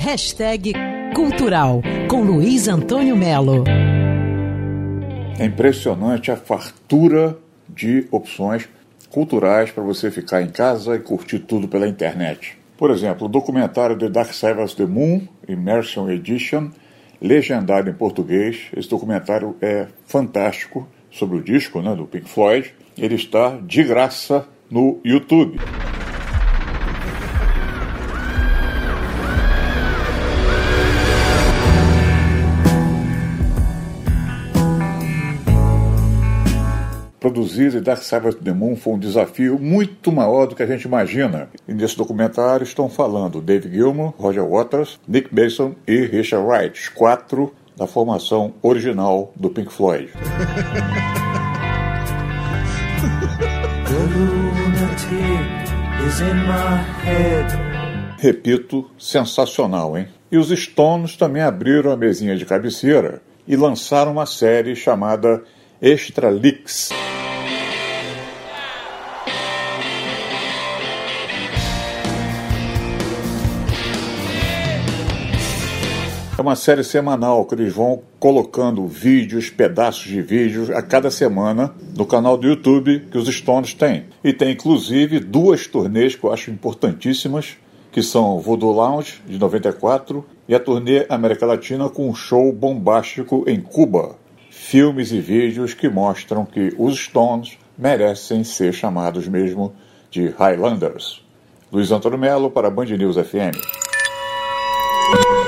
Hashtag Cultural com Luiz Antônio Melo. É impressionante a fartura de opções culturais para você ficar em casa e curtir tudo pela internet. Por exemplo, o documentário The Dark Side of the Moon, Immersion Edition, legendado em português. Esse documentário é fantástico sobre o disco né, do Pink Floyd. Ele está de graça no YouTube. Produzir The Dark Side of the Moon foi um desafio muito maior do que a gente imagina. E nesse documentário estão falando Dave Gilmour, Roger Waters, Nick Mason e Richard Wright, os quatro da formação original do Pink Floyd. Repito, sensacional, hein? E os Stones também abriram a mesinha de cabeceira e lançaram uma série chamada Extra Leaks. É uma série semanal que eles vão colocando vídeos, pedaços de vídeos a cada semana no canal do YouTube que os Stones têm. E tem inclusive duas turnês que eu acho importantíssimas, que são Voodoo Lounge de 94 e a turnê América Latina com um show bombástico em Cuba. Filmes e vídeos que mostram que os Stones merecem ser chamados mesmo de Highlanders. Luiz Antônio Melo para Band News FM.